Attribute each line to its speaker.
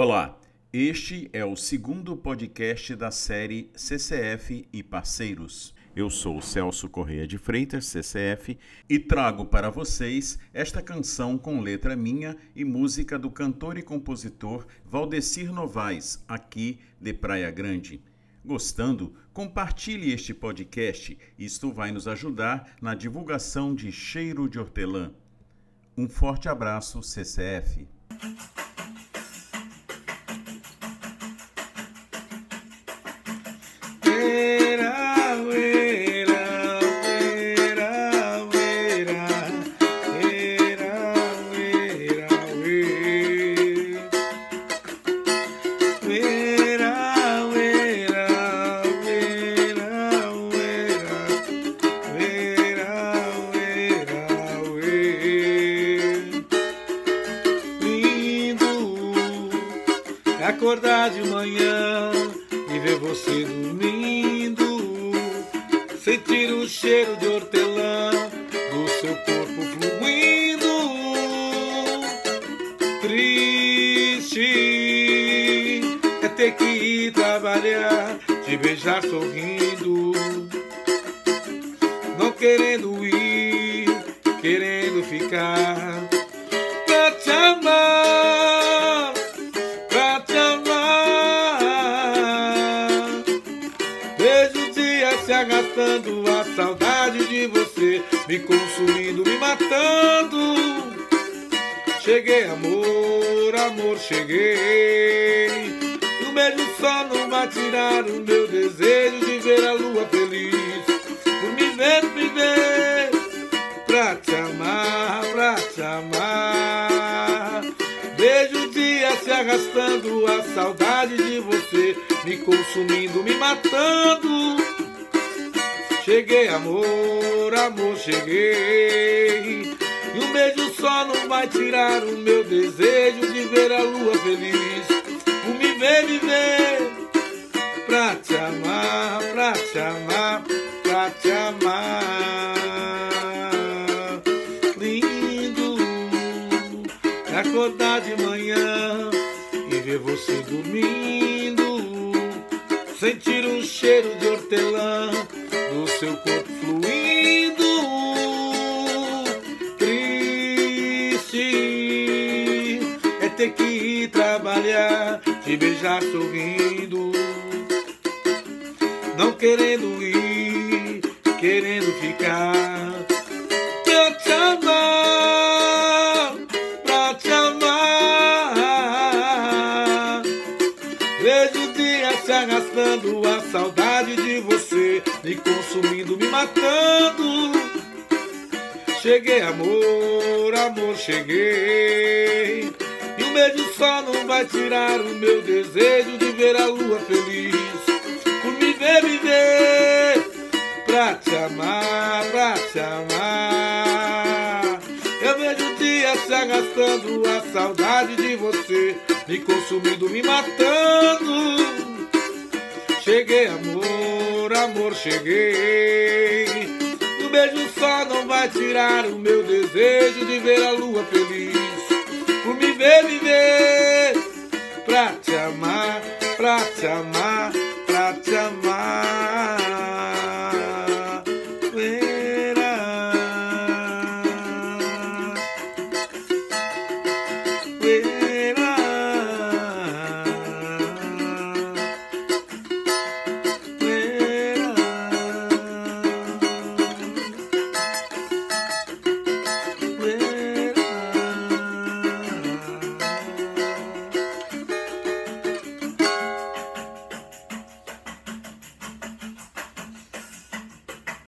Speaker 1: Olá, este é o segundo podcast da série CCF e Parceiros. Eu sou Celso Correia de Freitas, CCF, e trago para vocês esta canção com letra minha e música do cantor e compositor Valdecir Novaes, aqui de Praia Grande. Gostando? Compartilhe este podcast, isto vai nos ajudar na divulgação de Cheiro de Hortelã. Um forte abraço, CCF.
Speaker 2: Acordar de manhã e ver você dormindo, sentir o cheiro de hortelã do seu corpo fluindo, triste é ter que ir trabalhar, te beijar sorrindo, não querendo ir, querendo ficar se arrastando, a saudade de você me consumindo, me matando. Cheguei, amor, amor, cheguei. Um beijo só não vai tirar o meu desejo de ver a lua feliz. Por me ver, me ver, pra te amar, pra te amar. Vejo o dia se arrastando, a saudade de você me consumindo, me matando. Cheguei, amor, amor, cheguei. E um beijo só não vai tirar o meu desejo de ver a lua feliz. Por me ver, viver, pra te amar, pra te amar, pra te amar. Lindo é acordar de manhã e ver você dormindo, sentir o cheiro de hortelã seu corpo fluindo, triste é ter que ir trabalhar, te beijar sorrindo, não querendo ir, querendo ficar. Pra te amar, pra te amar. Vejo o dia se arrastando, a saudade de você me consumindo, me matando. Cheguei, amor, amor, cheguei. E um beijo só não vai tirar o meu desejo de ver a lua feliz. Por me ver viver, pra te amar, pra te amar. Eu vejo o dia se arrastando, a saudade de você me consumindo, me matando. Cheguei, amor, por amor cheguei. O um beijo só não vai tirar o meu desejo de ver a lua feliz. Por me ver viver, pra te amar, pra te amar, pra te amar. Verá. Verá.